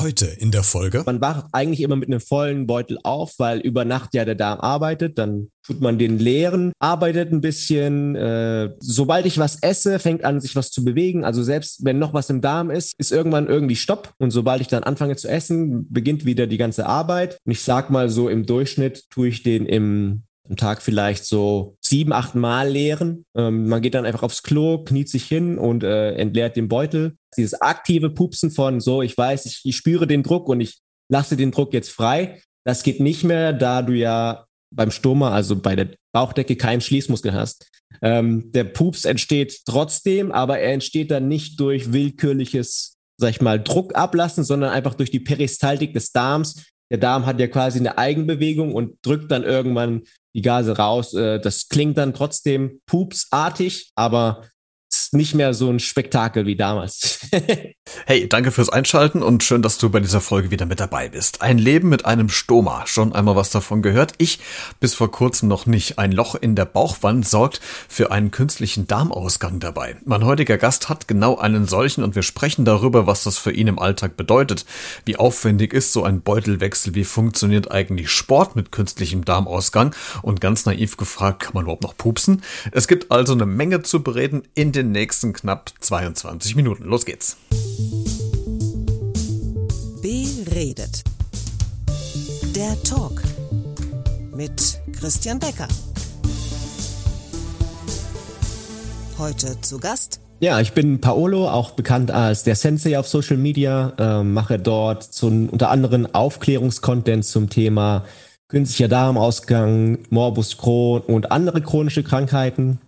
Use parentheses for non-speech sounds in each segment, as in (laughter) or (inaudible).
Heute in der Folge. Man wacht eigentlich immer mit einem vollen Beutel auf, weil über Nacht ja der Darm arbeitet. Dann tut man den leeren, arbeitet ein bisschen. Äh, sobald ich was esse, fängt an, sich was zu bewegen. Also selbst wenn noch was im Darm ist, ist irgendwann irgendwie Stopp. Und sobald ich dann anfange zu essen, beginnt wieder die ganze Arbeit. Und ich sag mal so, im Durchschnitt tue ich den im am Tag vielleicht so sieben, acht Mal leeren. Ähm, man geht dann einfach aufs Klo, kniet sich hin und äh, entleert den Beutel. Dieses aktive Pupsen von so, ich weiß, ich, ich spüre den Druck und ich lasse den Druck jetzt frei. Das geht nicht mehr, da du ja beim Stoma, also bei der Bauchdecke, keinen Schließmuskel hast. Ähm, der Pups entsteht trotzdem, aber er entsteht dann nicht durch willkürliches, sag ich mal, Druck ablassen, sondern einfach durch die Peristaltik des Darms. Der Darm hat ja quasi eine Eigenbewegung und drückt dann irgendwann die Gase raus. Äh, das klingt dann trotzdem pupsartig, aber nicht mehr so ein Spektakel wie damals. (laughs) hey, danke fürs Einschalten und schön, dass du bei dieser Folge wieder mit dabei bist. Ein Leben mit einem Stoma. Schon einmal was davon gehört? Ich bis vor kurzem noch nicht. Ein Loch in der Bauchwand sorgt für einen künstlichen Darmausgang dabei. Mein heutiger Gast hat genau einen solchen und wir sprechen darüber, was das für ihn im Alltag bedeutet. Wie aufwendig ist so ein Beutelwechsel? Wie funktioniert eigentlich Sport mit künstlichem Darmausgang? Und ganz naiv gefragt, kann man überhaupt noch pupsen? Es gibt also eine Menge zu bereden in den nächsten knapp 22 Minuten. Los geht's. Beredet. Der Talk mit Christian Becker. Heute zu Gast. Ja, ich bin Paolo, auch bekannt als der Sensei auf Social Media, äh, mache dort zum, unter anderem Aufklärungskontent zum Thema künstlicher Darmausgang, Morbus Crohn und andere chronische Krankheiten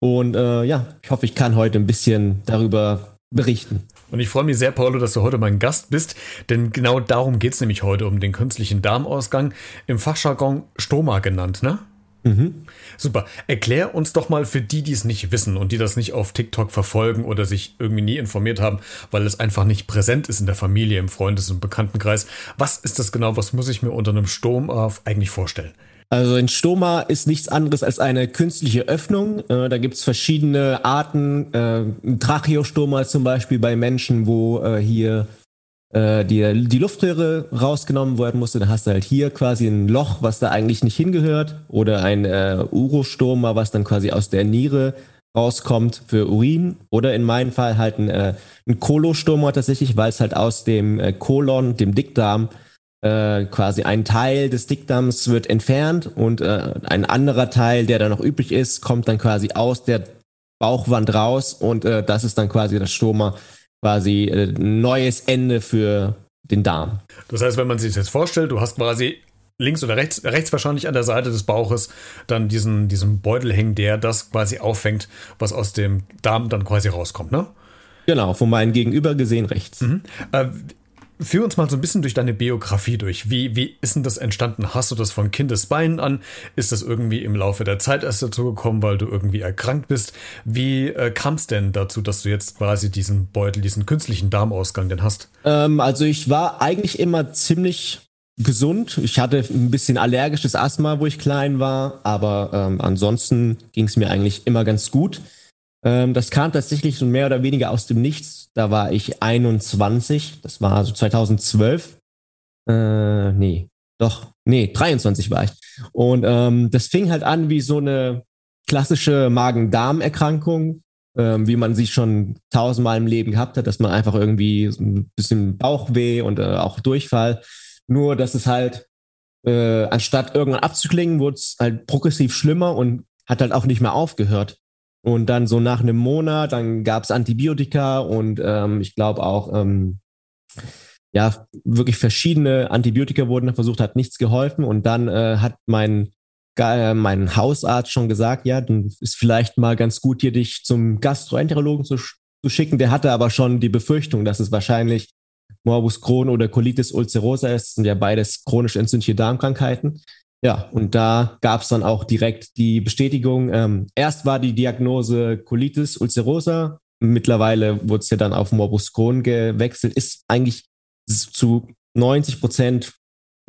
und äh, ja, ich hoffe, ich kann heute ein bisschen darüber berichten. Und ich freue mich sehr, Paulo, dass du heute mein Gast bist, denn genau darum geht es nämlich heute, um den künstlichen Darmausgang, im Fachjargon Stoma genannt, ne? Mhm. Super. Erklär uns doch mal für die, die es nicht wissen und die das nicht auf TikTok verfolgen oder sich irgendwie nie informiert haben, weil es einfach nicht präsent ist in der Familie, im Freundes- und Bekanntenkreis. Was ist das genau? Was muss ich mir unter einem Sturm eigentlich vorstellen? Also ein Stoma ist nichts anderes als eine künstliche Öffnung. Äh, da gibt's verschiedene Arten. Äh, Tracheostoma zum Beispiel bei Menschen, wo äh, hier äh, die, die Luftröhre rausgenommen werden musste. Dann hast du halt hier quasi ein Loch, was da eigentlich nicht hingehört. Oder ein äh, Urostoma, was dann quasi aus der Niere rauskommt für Urin. Oder in meinem Fall halt ein, äh, ein Kolostoma tatsächlich, weil es halt aus dem äh, Kolon, dem Dickdarm, äh, quasi ein Teil des Dickdarms wird entfernt und äh, ein anderer Teil, der da noch übrig ist, kommt dann quasi aus der Bauchwand raus und äh, das ist dann quasi das Stoma, quasi äh, neues Ende für den Darm. Das heißt, wenn man sich das jetzt vorstellt, du hast quasi links oder rechts, rechts wahrscheinlich an der Seite des Bauches dann diesen, diesen Beutel hängen, der das quasi auffängt, was aus dem Darm dann quasi rauskommt, ne? Genau, von meinem Gegenüber gesehen rechts. Mhm. Äh, Führ uns mal so ein bisschen durch deine Biografie durch. Wie, wie ist denn das entstanden? Hast du das von Kindesbeinen an? Ist das irgendwie im Laufe der Zeit erst dazu gekommen, weil du irgendwie erkrankt bist? Wie äh, kam es denn dazu, dass du jetzt quasi diesen Beutel, diesen künstlichen Darmausgang denn hast? Ähm, also ich war eigentlich immer ziemlich gesund. Ich hatte ein bisschen allergisches Asthma, wo ich klein war, aber ähm, ansonsten ging es mir eigentlich immer ganz gut. Ähm, das kam tatsächlich so mehr oder weniger aus dem Nichts. Da war ich 21, das war so 2012. Äh, nee, doch, nee, 23 war ich. Und ähm, das fing halt an wie so eine klassische Magen-Darm-Erkrankung, ähm, wie man sie schon tausendmal im Leben gehabt hat, dass man einfach irgendwie ein bisschen Bauchweh und äh, auch Durchfall. Nur, dass es halt, äh, anstatt irgendwann abzuklingen, wurde es halt progressiv schlimmer und hat halt auch nicht mehr aufgehört. Und dann so nach einem Monat, dann gab es Antibiotika und ähm, ich glaube auch, ähm, ja, wirklich verschiedene Antibiotika wurden versucht, hat nichts geholfen. Und dann äh, hat mein, äh, mein Hausarzt schon gesagt, ja, dann ist vielleicht mal ganz gut, hier dich zum Gastroenterologen zu, zu schicken. Der hatte aber schon die Befürchtung, dass es wahrscheinlich Morbus Crohn oder Colitis ulcerosa ist. Das sind ja beides chronisch entzündliche Darmkrankheiten. Ja, und da gab es dann auch direkt die Bestätigung. Ähm, erst war die Diagnose Colitis ulcerosa. Mittlerweile wurde es ja dann auf Morbus Crohn gewechselt. Ist eigentlich zu 90 Prozent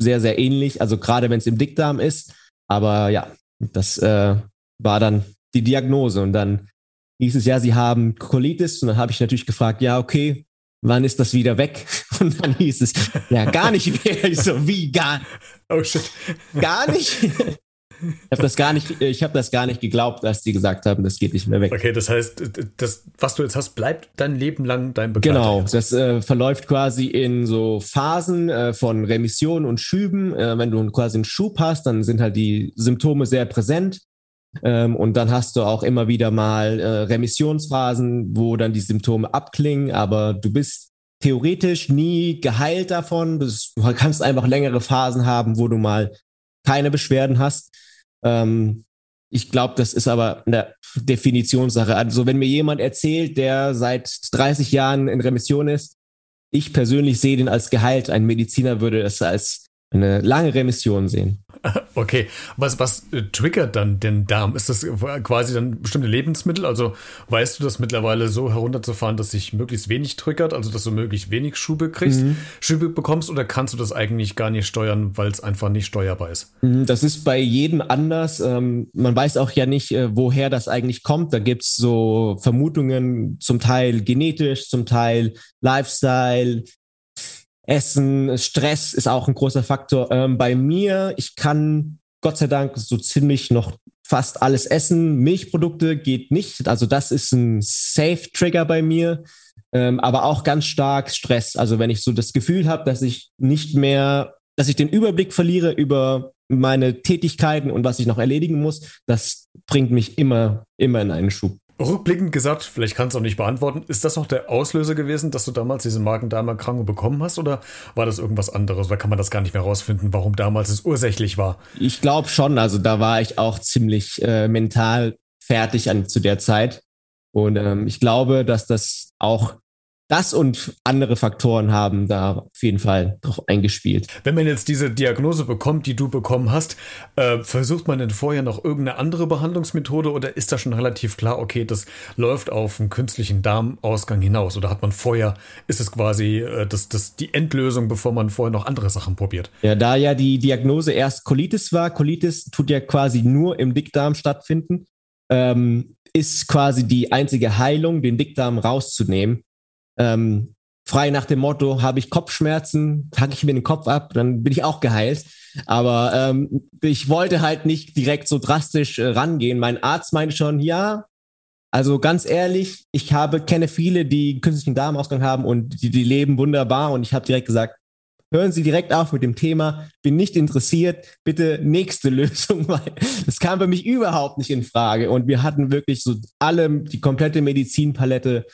sehr, sehr ähnlich. Also gerade wenn es im Dickdarm ist. Aber ja, das äh, war dann die Diagnose. Und dann hieß es ja, sie haben Colitis. Und dann habe ich natürlich gefragt, ja, okay, wann ist das wieder weg? Und dann hieß es, ja, gar nicht mehr. Ich so, wie gar? Oh shit. Gar nicht? Ich habe das gar nicht, ich habe das gar nicht geglaubt, als die gesagt haben, das geht nicht mehr weg. Okay, das heißt, das, was du jetzt hast, bleibt dein Leben lang dein Begleiter. Genau, das äh, verläuft quasi in so Phasen äh, von Remission und Schüben. Äh, wenn du quasi einen Schub hast, dann sind halt die Symptome sehr präsent. Ähm, und dann hast du auch immer wieder mal äh, Remissionsphasen, wo dann die Symptome abklingen, aber du bist theoretisch nie geheilt davon. Du kannst einfach längere Phasen haben, wo du mal keine Beschwerden hast. Ähm, ich glaube, das ist aber eine Definitionssache. Also wenn mir jemand erzählt, der seit 30 Jahren in Remission ist, ich persönlich sehe den als geheilt. Ein Mediziner würde es als eine lange Remission sehen. (laughs) Okay, was, was äh, triggert dann den Darm? Ist das quasi dann bestimmte Lebensmittel? Also weißt du das mittlerweile so herunterzufahren, dass sich möglichst wenig triggert, also dass du möglichst wenig Schube kriegst, mhm. Schube bekommst oder kannst du das eigentlich gar nicht steuern, weil es einfach nicht steuerbar ist? Mhm, das ist bei jedem anders. Ähm, man weiß auch ja nicht, äh, woher das eigentlich kommt. Da gibt es so Vermutungen, zum Teil genetisch, zum Teil Lifestyle, Essen, Stress ist auch ein großer Faktor. Ähm, bei mir, ich kann Gott sei Dank so ziemlich noch fast alles essen. Milchprodukte geht nicht. Also das ist ein Safe-Trigger bei mir. Ähm, aber auch ganz stark Stress. Also wenn ich so das Gefühl habe, dass ich nicht mehr, dass ich den Überblick verliere über meine Tätigkeiten und was ich noch erledigen muss, das bringt mich immer, immer in einen Schub. Rückblickend gesagt, vielleicht kannst du auch nicht beantworten, ist das noch der Auslöser gewesen, dass du damals diese Magen-Darm-Erkrankung bekommen hast oder war das irgendwas anderes? Oder kann man das gar nicht mehr rausfinden, warum damals es ursächlich war? Ich glaube schon, also da war ich auch ziemlich äh, mental fertig an, zu der Zeit. Und ähm, ich glaube, dass das auch das und andere Faktoren haben da auf jeden Fall drauf eingespielt. Wenn man jetzt diese Diagnose bekommt, die du bekommen hast, äh, versucht man denn vorher noch irgendeine andere Behandlungsmethode oder ist da schon relativ klar, okay, das läuft auf einen künstlichen Darmausgang hinaus oder hat man vorher, ist es quasi äh, das, das die Endlösung, bevor man vorher noch andere Sachen probiert? Ja, da ja die Diagnose erst Colitis war, Colitis tut ja quasi nur im Dickdarm stattfinden, ähm, ist quasi die einzige Heilung, den Dickdarm rauszunehmen ähm, frei nach dem Motto, habe ich Kopfschmerzen, hacke ich mir den Kopf ab, dann bin ich auch geheilt. Aber ähm, ich wollte halt nicht direkt so drastisch äh, rangehen. Mein Arzt meinte schon, ja, also ganz ehrlich, ich habe kenne viele, die künstlichen Darmausgang haben und die, die leben wunderbar. Und ich habe direkt gesagt, hören Sie direkt auf mit dem Thema, bin nicht interessiert, bitte nächste (laughs) Lösung, weil das kam für mich überhaupt nicht in Frage. Und wir hatten wirklich so alle, die komplette Medizinpalette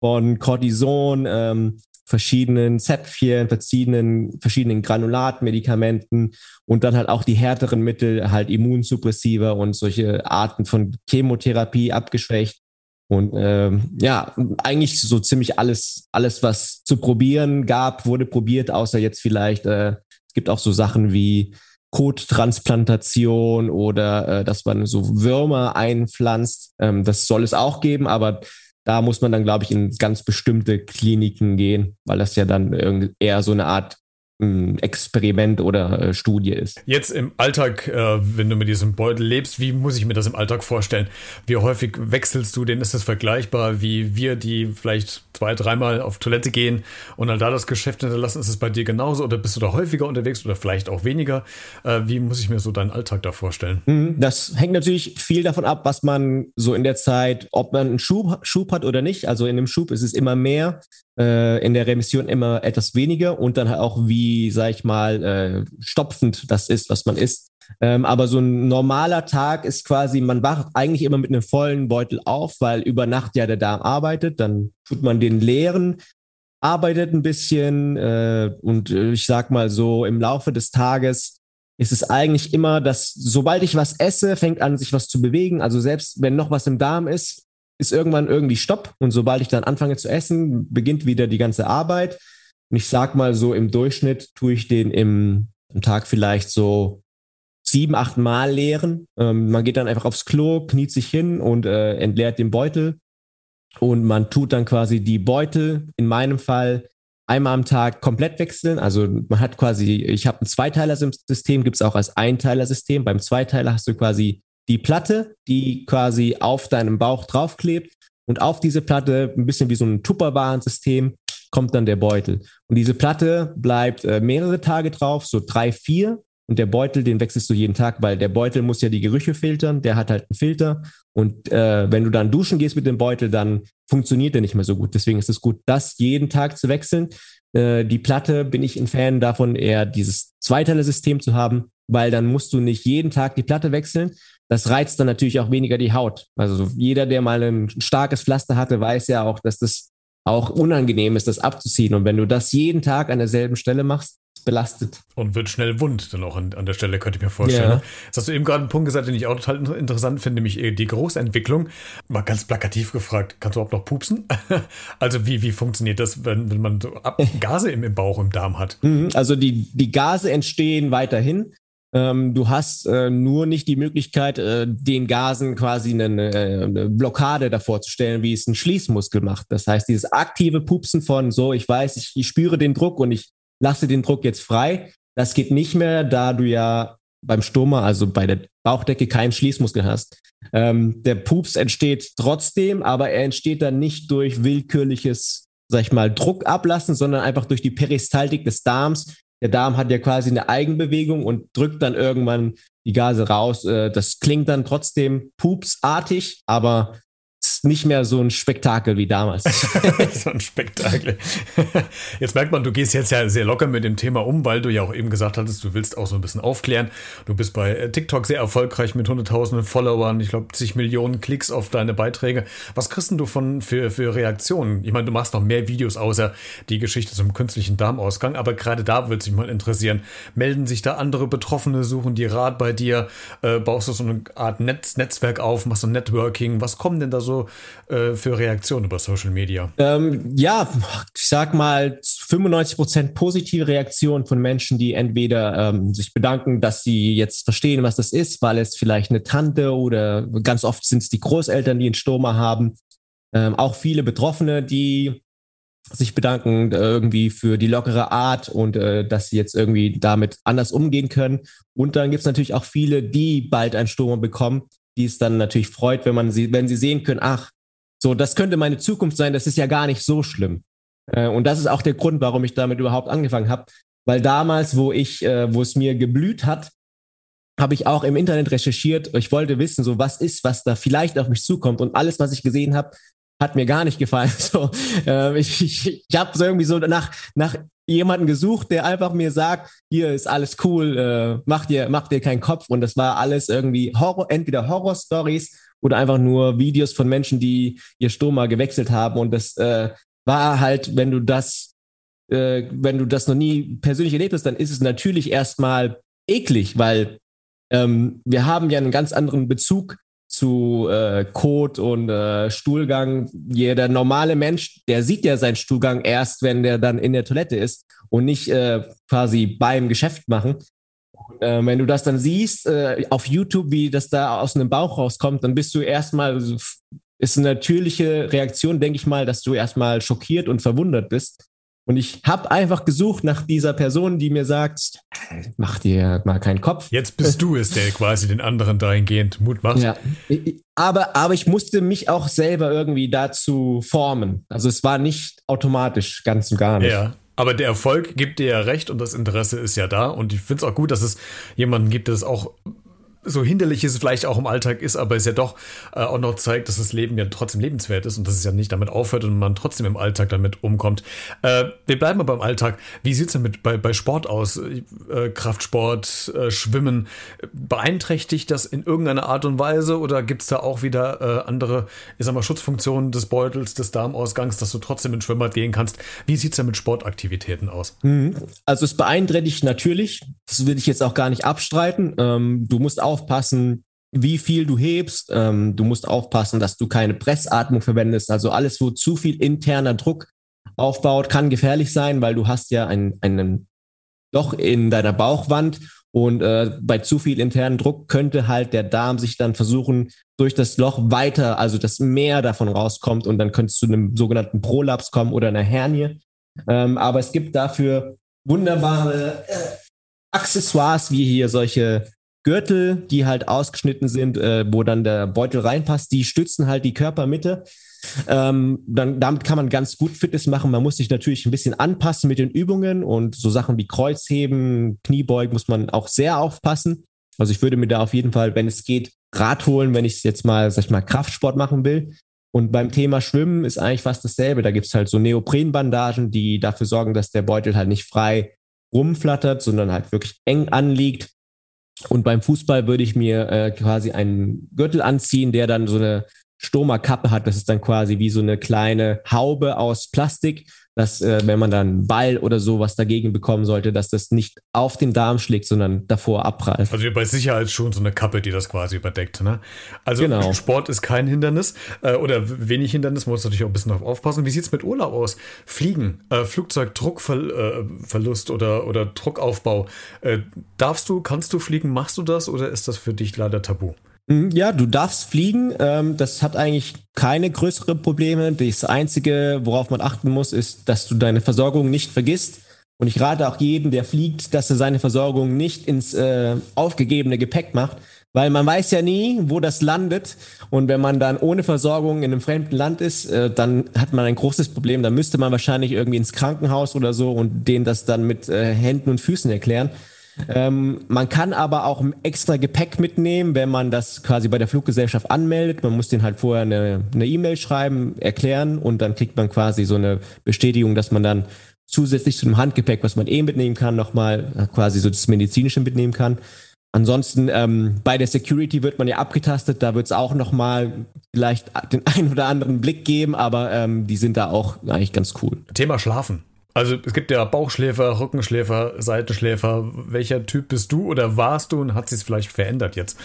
von Cortison, ähm, verschiedenen Zäpfchen, verschiedenen, verschiedenen Granulatmedikamenten und dann halt auch die härteren Mittel, halt Immunsuppressiva und solche Arten von Chemotherapie abgeschwächt. Und ähm, ja, eigentlich so ziemlich alles, alles, was zu probieren gab, wurde probiert, außer jetzt vielleicht, äh, es gibt auch so Sachen wie Kottransplantation oder äh, dass man so Würmer einpflanzt. Ähm, das soll es auch geben, aber da muss man dann, glaube ich, in ganz bestimmte Kliniken gehen, weil das ja dann eher so eine Art Experiment oder äh, Studie ist. Jetzt im Alltag, äh, wenn du mit diesem Beutel lebst, wie muss ich mir das im Alltag vorstellen? Wie häufig wechselst du den? Ist das vergleichbar wie wir, die vielleicht zwei, dreimal auf Toilette gehen und dann da das Geschäft hinterlassen? Ist es bei dir genauso oder bist du da häufiger unterwegs oder vielleicht auch weniger? Äh, wie muss ich mir so deinen Alltag da vorstellen? Mhm, das hängt natürlich viel davon ab, was man so in der Zeit, ob man einen Schub, Schub hat oder nicht. Also in dem Schub ist es immer mehr, äh, in der Remission immer etwas weniger und dann auch wie, sag ich mal, äh, stopfend das ist, was man isst. Ähm, aber so ein normaler Tag ist quasi, man wacht eigentlich immer mit einem vollen Beutel auf, weil über Nacht ja der Darm arbeitet, dann tut man den leeren, arbeitet ein bisschen äh, und äh, ich sag mal so, im Laufe des Tages ist es eigentlich immer, dass sobald ich was esse, fängt an, sich was zu bewegen. Also selbst wenn noch was im Darm ist, ist irgendwann irgendwie Stopp. Und sobald ich dann anfange zu essen, beginnt wieder die ganze Arbeit. Und ich sag mal so, im Durchschnitt tue ich den im, im Tag vielleicht so sieben, acht Mal leeren. Ähm, man geht dann einfach aufs Klo, kniet sich hin und äh, entleert den Beutel. Und man tut dann quasi die Beutel, in meinem Fall, einmal am Tag komplett wechseln. Also man hat quasi, ich habe ein Zweiteiler-System, gibt es auch als Einteiler-System. Beim Zweiteiler hast du quasi die Platte, die quasi auf deinem Bauch draufklebt und auf diese Platte ein bisschen wie so ein Tupperwarensystem kommt dann der Beutel. Und diese Platte bleibt äh, mehrere Tage drauf, so drei, vier. Und der Beutel, den wechselst du jeden Tag, weil der Beutel muss ja die Gerüche filtern, der hat halt einen Filter. Und äh, wenn du dann duschen gehst mit dem Beutel, dann funktioniert der nicht mehr so gut. Deswegen ist es gut, das jeden Tag zu wechseln. Äh, die Platte bin ich ein Fan davon, eher dieses Zweiteile-System zu haben, weil dann musst du nicht jeden Tag die Platte wechseln. Das reizt dann natürlich auch weniger die Haut. Also jeder, der mal ein starkes Pflaster hatte, weiß ja auch, dass das auch unangenehm ist, das abzuziehen. Und wenn du das jeden Tag an derselben Stelle machst, belastet. Und wird schnell wund dann auch an, an der Stelle, könnte ich mir vorstellen. Ja. Das hast du eben gerade einen Punkt gesagt, den ich auch total interessant finde, nämlich äh, die Großentwicklung. Mal ganz plakativ gefragt, kannst du überhaupt noch pupsen? (laughs) also wie, wie funktioniert das, wenn, wenn man so (laughs) Gase im, im Bauch, im Darm hat? Mhm, also die, die Gase entstehen weiterhin. Ähm, du hast äh, nur nicht die Möglichkeit, äh, den Gasen quasi eine, eine, Blockade davor zu stellen, wie es ein Schließmuskel macht. Das heißt, dieses aktive Pupsen von so, ich weiß, ich, ich spüre den Druck und ich lasse den Druck jetzt frei. Das geht nicht mehr, da du ja beim Stoma, also bei der Bauchdecke, keinen Schließmuskel hast. Ähm, der Pups entsteht trotzdem, aber er entsteht dann nicht durch willkürliches, sag ich mal, Druck ablassen, sondern einfach durch die Peristaltik des Darms. Der Darm hat ja quasi eine Eigenbewegung und drückt dann irgendwann die Gase raus. Äh, das klingt dann trotzdem pupsartig, aber nicht mehr so ein Spektakel wie damals. (laughs) so ein Spektakel. Jetzt merkt man, du gehst jetzt ja sehr locker mit dem Thema um, weil du ja auch eben gesagt hattest, du willst auch so ein bisschen aufklären. Du bist bei äh, TikTok sehr erfolgreich mit hunderttausenden Followern, ich glaube zig Millionen Klicks auf deine Beiträge. Was kriegst du von für, für Reaktionen? Ich meine, du machst noch mehr Videos außer die Geschichte zum künstlichen Darmausgang, aber gerade da würde es mich mal interessieren. Melden sich da andere Betroffene, suchen die Rat bei dir, äh, baust du so eine Art Netz, Netzwerk auf, machst du Networking? Was kommen denn da so äh, für Reaktionen über Social Media? Ähm, ja, ich sag mal 95 Prozent positive Reaktionen von Menschen, die entweder ähm, sich bedanken, dass sie jetzt verstehen, was das ist, weil es vielleicht eine Tante oder ganz oft sind es die Großeltern, die einen Stoma haben. Ähm, auch viele Betroffene, die sich bedanken äh, irgendwie für die lockere Art und äh, dass sie jetzt irgendwie damit anders umgehen können. Und dann gibt es natürlich auch viele, die bald ein Stoma bekommen, die es dann natürlich freut, wenn man sie, wenn sie sehen können, ach, so, das könnte meine Zukunft sein, das ist ja gar nicht so schlimm. Äh, und das ist auch der Grund, warum ich damit überhaupt angefangen habe. Weil damals, wo ich, äh, wo es mir geblüht hat, habe ich auch im Internet recherchiert. Ich wollte wissen, so was ist, was da vielleicht auf mich zukommt. Und alles, was ich gesehen habe, hat mir gar nicht gefallen. (laughs) So, äh, ich ich, ich habe so irgendwie so nach, nach jemanden gesucht, der einfach mir sagt, hier ist alles cool, äh, mach dir, mach dir keinen Kopf. Und das war alles irgendwie Horror, entweder Horror-Stories oder einfach nur Videos von Menschen, die ihr Stoma gewechselt haben. Und das äh, war halt, wenn du das, äh, wenn du das noch nie persönlich erlebt hast, dann ist es natürlich erstmal eklig, weil ähm, wir haben ja einen ganz anderen Bezug zu äh, Kot und äh, Stuhlgang. Jeder normale Mensch, der sieht ja seinen Stuhlgang erst, wenn der dann in der Toilette ist und nicht äh, quasi beim Geschäft machen. Und, äh, wenn du das dann siehst äh, auf YouTube, wie das da aus einem Bauch rauskommt, dann bist du erstmal, ist eine natürliche Reaktion, denke ich mal, dass du erstmal schockiert und verwundert bist. Und ich habe einfach gesucht nach dieser Person, die mir sagt, mach dir mal keinen Kopf. Jetzt bist du es, der quasi den anderen dahingehend Mut macht. Ja, aber, aber ich musste mich auch selber irgendwie dazu formen. Also es war nicht automatisch, ganz und gar nicht. Ja. Aber der Erfolg gibt dir ja recht und das Interesse ist ja da. Und ich finde es auch gut, dass es jemanden gibt, der es auch so hinderlich es vielleicht auch im Alltag ist, aber es ja doch äh, auch noch zeigt, dass das Leben ja trotzdem lebenswert ist und dass es ja nicht damit aufhört und man trotzdem im Alltag damit umkommt. Äh, wir bleiben aber im Alltag. Wie sieht's denn mit bei, bei Sport aus? Äh, Kraftsport, äh, Schwimmen, beeinträchtigt das in irgendeiner Art und Weise oder gibt's da auch wieder äh, andere, ich sag mal, Schutzfunktionen des Beutels, des Darmausgangs, dass du trotzdem ins Schwimmbad gehen kannst? Wie sieht's denn mit Sportaktivitäten aus? Mhm. Also es beeinträchtigt natürlich, das will ich jetzt auch gar nicht abstreiten. Ähm, du musst auch aufpassen, wie viel du hebst. Ähm, du musst aufpassen, dass du keine Pressatmung verwendest. Also alles, wo zu viel interner Druck aufbaut, kann gefährlich sein, weil du hast ja ein, einen Loch in deiner Bauchwand und äh, bei zu viel internen Druck könnte halt der Darm sich dann versuchen, durch das Loch weiter, also dass mehr davon rauskommt und dann könntest du zu einem sogenannten Prolaps kommen oder einer Hernie. Ähm, aber es gibt dafür wunderbare äh, Accessoires wie hier solche Gürtel, die halt ausgeschnitten sind, äh, wo dann der Beutel reinpasst, die stützen halt die Körpermitte. Ähm, dann, damit kann man ganz gut Fitness machen. Man muss sich natürlich ein bisschen anpassen mit den Übungen und so Sachen wie Kreuzheben, Kniebeugen muss man auch sehr aufpassen. Also ich würde mir da auf jeden Fall, wenn es geht, Rad holen, wenn ich jetzt mal, sag ich mal, Kraftsport machen will. Und beim Thema Schwimmen ist eigentlich fast dasselbe. Da gibt es halt so Neoprenbandagen, die dafür sorgen, dass der Beutel halt nicht frei rumflattert, sondern halt wirklich eng anliegt. Und beim Fußball würde ich mir äh, quasi einen Gürtel anziehen, der dann so eine Stoma-Kappe hat. Das ist dann quasi wie so eine kleine Haube aus Plastik, dass äh, wenn man dann Ball oder sowas dagegen bekommen sollte, dass das nicht auf den Darm schlägt, sondern davor abprallt. Also bei Sicherheit schon so eine Kappe, die das quasi überdeckt. Ne? Also genau. Sport ist kein Hindernis äh, oder wenig Hindernis, muss natürlich auch ein bisschen darauf aufpassen. Wie sieht es mit Urlaub aus? Fliegen, äh, Flugzeugdruckverlust äh, oder, oder Druckaufbau. Äh, darfst du, kannst du fliegen, machst du das oder ist das für dich leider tabu? Mhm, ja, du darfst fliegen. Ähm, das hat eigentlich keine größeren Probleme. Das Einzige, worauf man achten muss, ist, dass du deine Versorgung nicht vergisst. Und ich rate auch jedem, der fliegt, dass er seine Versorgung nicht ins äh, aufgegebene Gepäck macht, weil man weiß ja nie, wo das landet. Und wenn man dann ohne Versorgung in einem fremden Land ist, äh, dann hat man ein großes Problem. Da müsste man wahrscheinlich irgendwie ins Krankenhaus oder so und denen das dann mit äh, Händen und Füßen erklären. Ähm, man kann aber auch extra Gepäck mitnehmen, wenn man das quasi bei der Fluggesellschaft anmeldet. Man muss den halt vorher eine E-Mail e schreiben, erklären und dann kriegt man quasi so eine Bestätigung, dass man dann zusätzlich zu dem Handgepäck, was man eh mitnehmen kann, nochmal äh, quasi so das Medizinische mitnehmen kann. Ansonsten ähm, bei der Security wird man ja abgetastet, da wird es auch nochmal vielleicht den (laughs) einen oder anderen Blick geben, aber ähm, die sind da auch eigentlich ganz cool. Thema Schlafen. Also es gibt ja Bauchschläfer, Rückenschläfer, Seitenschläfer. Welcher Typ bist du oder warst du und hat sich vielleicht verändert jetzt?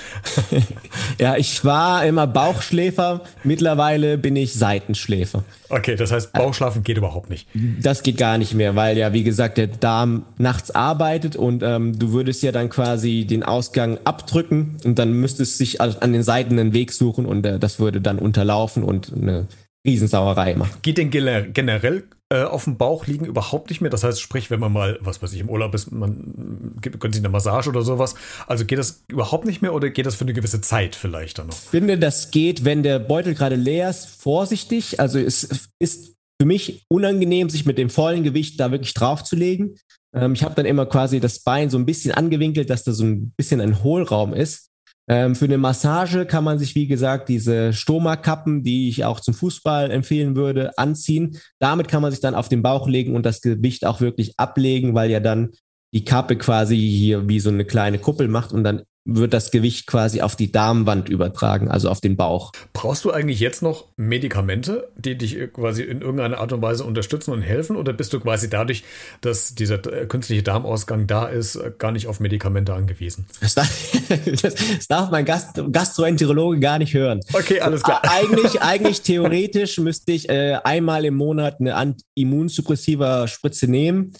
(laughs) ja, ich war immer Bauchschläfer. Mittlerweile bin ich Seitenschläfer. Okay, das heißt, Bauchschlafen geht überhaupt nicht. Das geht gar nicht mehr, weil ja, wie gesagt, der Darm nachts arbeitet und ähm, du würdest ja dann quasi den Ausgang abdrücken und dann müsstest du sich an den Seiten einen Weg suchen und äh, das würde dann unterlaufen und eine Riesensauerei machen. Geht denn generell auf dem Bauch liegen überhaupt nicht mehr. Das heißt, sprich, wenn man mal, was weiß ich, im Urlaub ist, man gönnt sich eine Massage oder sowas. Also geht das überhaupt nicht mehr oder geht das für eine gewisse Zeit vielleicht dann noch? Ich finde, das geht, wenn der Beutel gerade leer ist, vorsichtig. Also es ist für mich unangenehm, sich mit dem vollen Gewicht da wirklich draufzulegen. Ähm, ich habe dann immer quasi das Bein so ein bisschen angewinkelt, dass da so ein bisschen ein Hohlraum ist. Ähm, für eine Massage kann man sich, wie gesagt, diese Stoma-Kappen, die ich auch zum Fußball empfehlen würde, anziehen. Damit kann man sich dann auf den Bauch legen und das Gewicht auch wirklich ablegen, weil ja dann die Kappe quasi hier wie so eine kleine Kuppel macht und dann wird das Gewicht quasi auf die Darmwand übertragen, also auf den Bauch. Brauchst du eigentlich jetzt noch Medikamente, die dich quasi in irgendeiner Art und Weise unterstützen und helfen? Oder bist du quasi dadurch, dass dieser künstliche Darmausgang da ist, gar nicht auf Medikamente angewiesen? Das darf, (laughs) das darf mein Gast, Gastroenterologe gar nicht hören. Okay, alles klar. Eigentlich, eigentlich theoretisch müsste ich äh, einmal im Monat eine immunsuppressive Spritze nehmen.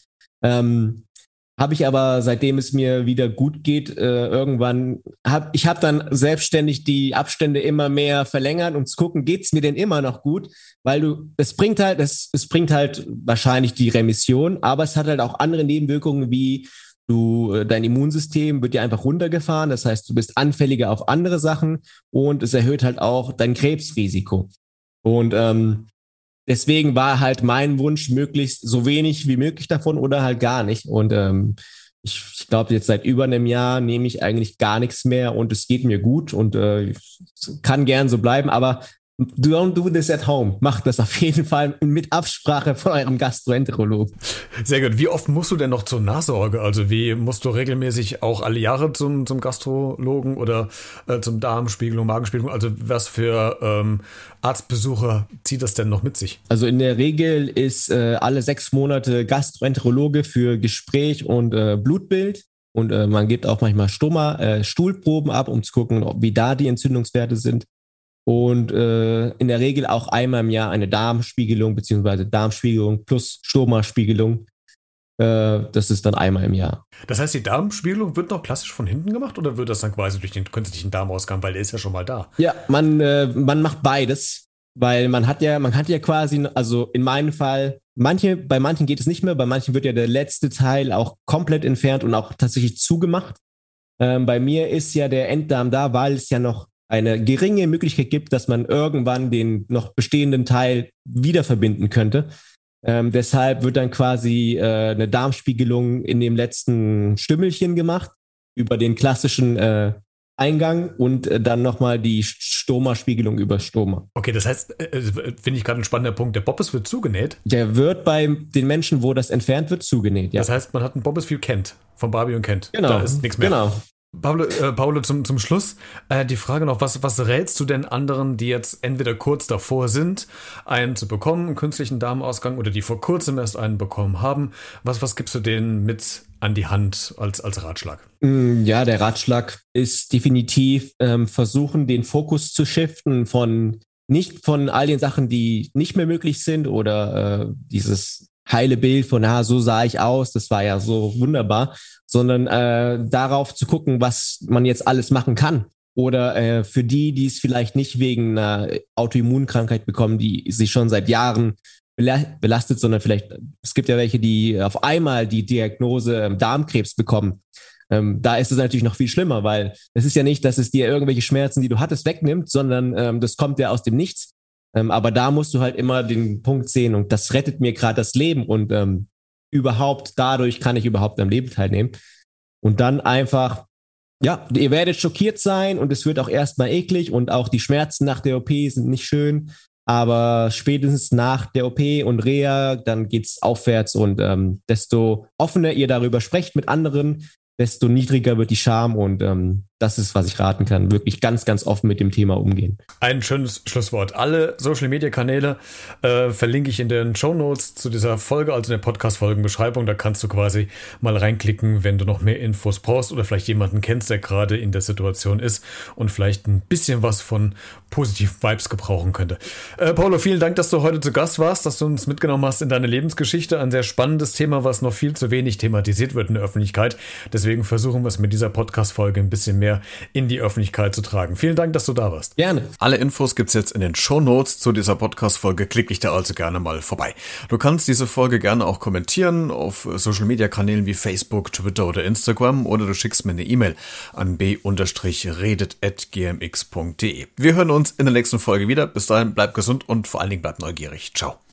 Ähm, habe ich aber, seitdem es mir wieder gut geht, äh, irgendwann, hab, ich habe dann selbstständig die Abstände immer mehr verlängert, um zu gucken, geht's mir denn immer noch gut? Weil du, es bringt halt, es, es bringt halt wahrscheinlich die Remission, aber es hat halt auch andere Nebenwirkungen wie du, äh, dein Immunsystem wird ja einfach runtergefahren, das heißt, du bist anfälliger auf andere Sachen und es erhöht halt auch dein Krebsrisiko. Und ähm, deswegen war halt mein Wunsch, möglichst so wenig wie möglich davon oder halt gar nicht. Und ähm, ich, ich glaube, jetzt seit über einem Jahr nehme ich eigentlich gar nichts mehr und es geht mir gut und äh, kann gern so bleiben. Aber Don't do this at home. Macht das auf jeden Fall mit Absprache von eurem Gastroenterologen. Sehr gut. Wie oft musst du denn noch zur Nachsorge? Also wie musst du regelmäßig auch alle Jahre zum, zum Gastrologen oder äh, zum Darmspiegelung, Magenspiegelung? Also was für ähm, Arztbesucher zieht das denn noch mit sich? Also in der Regel ist äh, alle sechs Monate Gastroenterologe für Gespräch und äh, Blutbild. Und äh, man gibt auch manchmal Stoma, äh, Stuhlproben ab, um zu gucken, ob, wie da die Entzündungswerte sind und äh, in der Regel auch einmal im Jahr eine Darmspiegelung beziehungsweise Darmspiegelung plus Stoma-Spiegelung. Äh, das ist dann einmal im Jahr. Das heißt, die Darmspiegelung wird noch klassisch von hinten gemacht oder wird das dann quasi durch den künstlichen Darmausgang, weil der ist ja schon mal da? Ja, man, äh, man macht beides, weil man hat ja, man hat ja quasi, also in meinem Fall, manche, bei manchen geht es nicht mehr, bei manchen wird ja der letzte Teil auch komplett entfernt und auch tatsächlich zugemacht. Ähm, bei mir ist ja der Enddarm da, weil es ja noch eine geringe Möglichkeit gibt, dass man irgendwann den noch bestehenden Teil wieder verbinden könnte. Ähm, deshalb wird dann quasi äh, eine Darmspiegelung in dem letzten Stümmelchen gemacht über den klassischen äh, Eingang und äh, dann nochmal die Stoma-Spiegelung über Stoma. Okay, das heißt, äh, äh, finde ich gerade ein spannender Punkt. Der Bobbes wird zugenäht. Der wird bei den Menschen, wo das entfernt wird, zugenäht, ja. Das heißt, man hat einen Bobbes viel kennt, von Barbie und kennt. Genau. Da ist nichts mehr. Genau. Pablo, äh, Paolo, zum, zum Schluss äh, die Frage noch, was, was rätst du denn anderen, die jetzt entweder kurz davor sind, einen zu bekommen, einen künstlichen Darmausgang, oder die vor kurzem erst einen bekommen haben? Was, was gibst du denen mit an die Hand als, als Ratschlag? Mm, ja, der Ratschlag ist definitiv ähm, versuchen, den Fokus zu shiften von nicht von all den Sachen, die nicht mehr möglich sind oder äh, dieses heile Bild von, ah, so sah ich aus, das war ja so wunderbar, sondern äh, darauf zu gucken, was man jetzt alles machen kann. Oder äh, für die, die es vielleicht nicht wegen einer Autoimmunkrankheit bekommen, die sich schon seit Jahren belastet, sondern vielleicht, es gibt ja welche, die auf einmal die Diagnose ähm, Darmkrebs bekommen. Ähm, da ist es natürlich noch viel schlimmer, weil es ist ja nicht, dass es dir irgendwelche Schmerzen, die du hattest, wegnimmt, sondern ähm, das kommt ja aus dem Nichts. Ähm, aber da musst du halt immer den Punkt sehen und das rettet mir gerade das Leben und ähm, überhaupt dadurch kann ich überhaupt am Leben teilnehmen. Und dann einfach, ja, ihr werdet schockiert sein und es wird auch erstmal eklig und auch die Schmerzen nach der OP sind nicht schön. Aber spätestens nach der OP und Reha, dann geht's aufwärts und ähm, desto offener ihr darüber sprecht mit anderen, desto niedriger wird die Scham und ähm, das ist, was ich raten kann. Wirklich ganz, ganz offen mit dem Thema umgehen. Ein schönes Schlusswort. Alle Social Media Kanäle äh, verlinke ich in den Show Notes zu dieser Folge, also in der Podcast-Folgenbeschreibung. Da kannst du quasi mal reinklicken, wenn du noch mehr Infos brauchst oder vielleicht jemanden kennst, der gerade in der Situation ist und vielleicht ein bisschen was von positiven Vibes gebrauchen könnte. Äh, Paulo, vielen Dank, dass du heute zu Gast warst, dass du uns mitgenommen hast in deine Lebensgeschichte. Ein sehr spannendes Thema, was noch viel zu wenig thematisiert wird in der Öffentlichkeit. Deswegen versuchen wir es mit dieser Podcast-Folge ein bisschen mehr mehr in die Öffentlichkeit zu tragen. Vielen Dank, dass du da warst. Gerne. Alle Infos gibt es jetzt in den Show Notes zu dieser Podcast-Folge. Klick dich da also gerne mal vorbei. Du kannst diese Folge gerne auch kommentieren auf Social-Media-Kanälen wie Facebook, Twitter oder Instagram oder du schickst mir eine E-Mail an b-redet.gmx.de. Wir hören uns in der nächsten Folge wieder. Bis dahin, bleib gesund und vor allen Dingen bleib neugierig. Ciao.